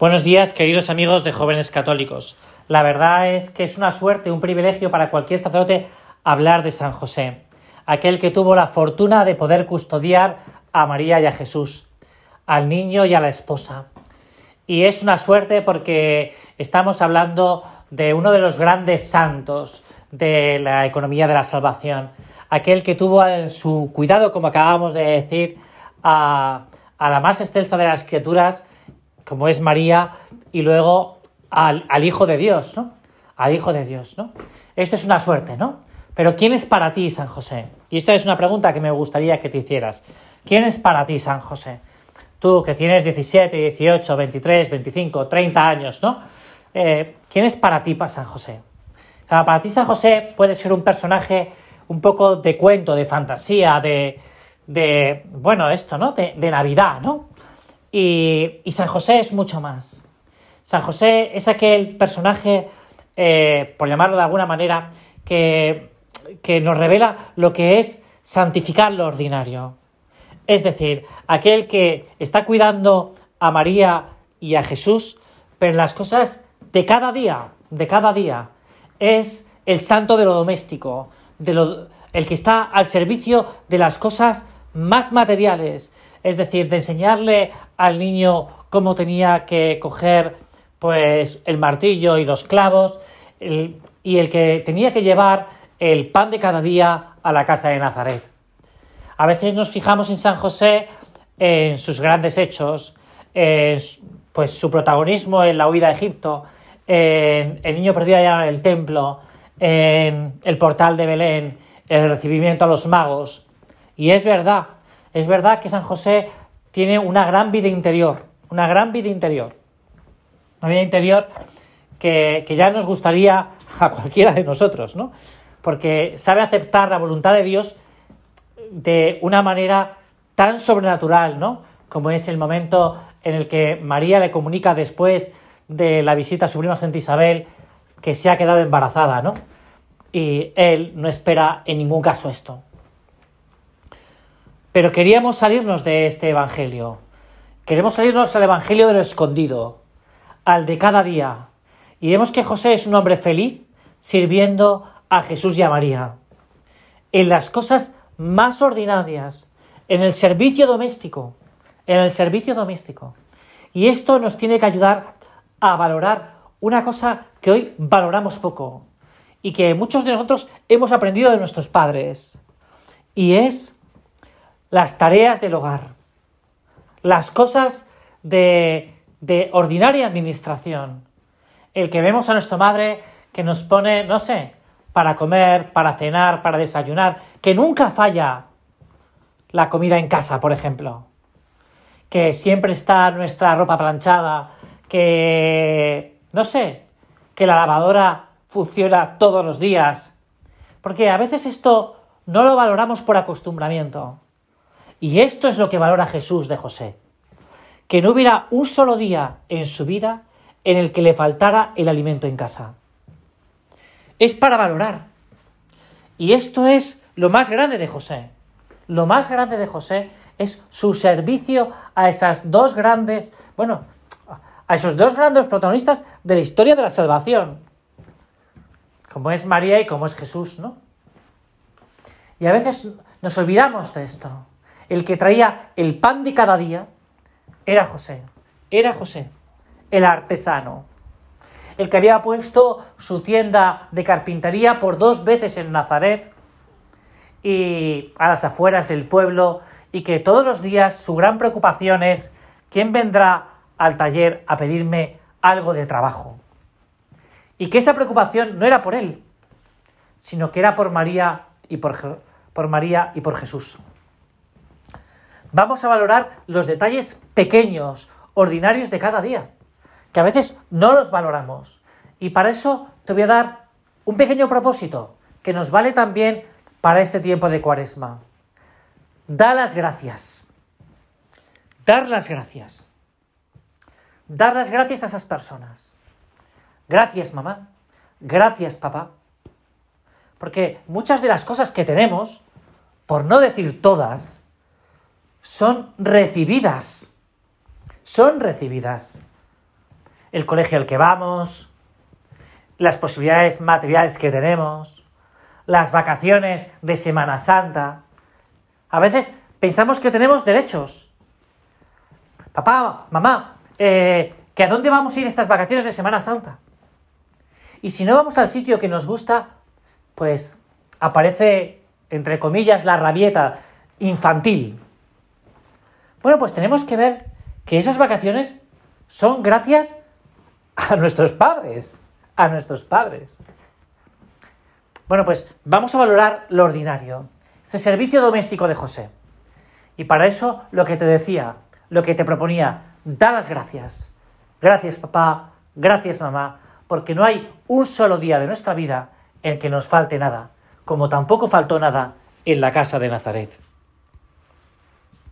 Buenos días, queridos amigos de jóvenes católicos. La verdad es que es una suerte, un privilegio para cualquier sacerdote hablar de San José, aquel que tuvo la fortuna de poder custodiar a María y a Jesús, al niño y a la esposa. Y es una suerte porque estamos hablando de uno de los grandes santos de la economía de la salvación, aquel que tuvo en su cuidado, como acabamos de decir, a, a la más excelsa de las criaturas, como es María, y luego al, Hijo de Dios, ¿no? Al Hijo de Dios, ¿no? Esto es una suerte, ¿no? Pero ¿quién es para ti San José? Y esto es una pregunta que me gustaría que te hicieras. ¿Quién es para ti San José? Tú que tienes 17, 18, 23, 25, 30 años, ¿no? Eh, ¿Quién es para ti San José? para ti San José puede ser un personaje un poco de cuento, de fantasía, de, de bueno, esto, ¿no? De, de Navidad, ¿no? Y, San José es mucho más. San José es aquel personaje, eh, por llamarlo de alguna manera, que, que nos revela lo que es santificar lo ordinario. Es decir, aquel que está cuidando a María y a Jesús, pero en las cosas de cada día, de cada día, es el santo de lo doméstico, de lo, el que está al servicio de las cosas más materiales, es decir, de enseñarle al niño cómo tenía que coger pues el martillo y los clavos y el que tenía que llevar el pan de cada día a la casa de Nazaret. A veces nos fijamos en San José en sus grandes hechos, en pues su protagonismo en la huida a Egipto, en el niño perdido allá en el templo, en el portal de Belén, el recibimiento a los magos. Y es verdad, es verdad que San José tiene una gran vida interior, una gran vida interior. Una vida interior que, ya nos gustaría a cualquiera de nosotros, ¿no? Porque sabe aceptar la voluntad de Dios de una manera tan sobrenatural, ¿no? Como es el momento en el que María le comunica después de la visita a su prima Santa Isabel que se ha quedado embarazada, ¿no? Y él no espera en ningún caso esto. Pero queríamos salirnos de este Evangelio. Queremos salirnos al Evangelio de lo escondido, al de cada día. Y vemos que José es un hombre feliz sirviendo a Jesús y a María. En las cosas más ordinarias, en el servicio doméstico, en el servicio doméstico. Y esto nos tiene que ayudar a valorar una cosa que hoy valoramos poco y que muchos de nosotros hemos aprendido de nuestros padres. Y es las tareas del hogar, las cosas de, ordinaria administración. El que vemos a nuestra madre que nos pone, no sé, para comer, para cenar, para desayunar, que nunca falla la comida en casa, por ejemplo. Que siempre está nuestra ropa planchada, que, no sé, que la lavadora funciona todos los días. Porque a veces esto no lo valoramos por acostumbramiento. Y esto es lo que valora Jesús de José. Que no hubiera un solo día en su vida en el que le faltara el alimento en casa. Es para valorar. Y esto es lo más grande de José. Lo más grande de José es su servicio a esas dos grandes, bueno, a esos dos grandes protagonistas de la historia de la salvación, como es María y como es Jesús, ¿no? Y a veces nos olvidamos de esto el que traía el pan de cada día, era José, era José, el artesano, el que había puesto su tienda de carpintería por dos veces en Nazaret y a las afueras del pueblo y que todos los días su gran preocupación es quién vendrá al taller a pedirme algo de trabajo. Y que esa preocupación no era por él, sino que era por María y por, María y por Jesús. Vamos a valorar los detalles pequeños, ordinarios de cada día, que a veces no los valoramos. Y para eso te voy a dar un pequeño propósito que nos vale también para este tiempo de cuaresma. Da las gracias. Dar las gracias. Dar las gracias a esas personas. Gracias, mamá. Gracias, papá. Porque muchas de las cosas que tenemos, por no decir todas, son recibidas. Son recibidas. el colegio al que vamos, las posibilidades materiales que tenemos, las vacaciones de Semana Santa. A veces pensamos que tenemos derechos. Papá, mamá, eh, ¿que a dónde vamos a ir estas vacaciones de Semana Santa? Y si no vamos al sitio que nos gusta, pues aparece, entre comillas, la rabieta infantil. Bueno, pues tenemos que ver que esas vacaciones son gracias a nuestros padres, a nuestros padres. Bueno, pues vamos a valorar lo ordinario, este servicio doméstico de José. Y para eso lo que te decía, lo que te proponía, da las gracias. Gracias papá, gracias mamá, porque no hay un solo día de nuestra vida en que nos falte nada, como tampoco faltó nada en la casa de Nazaret.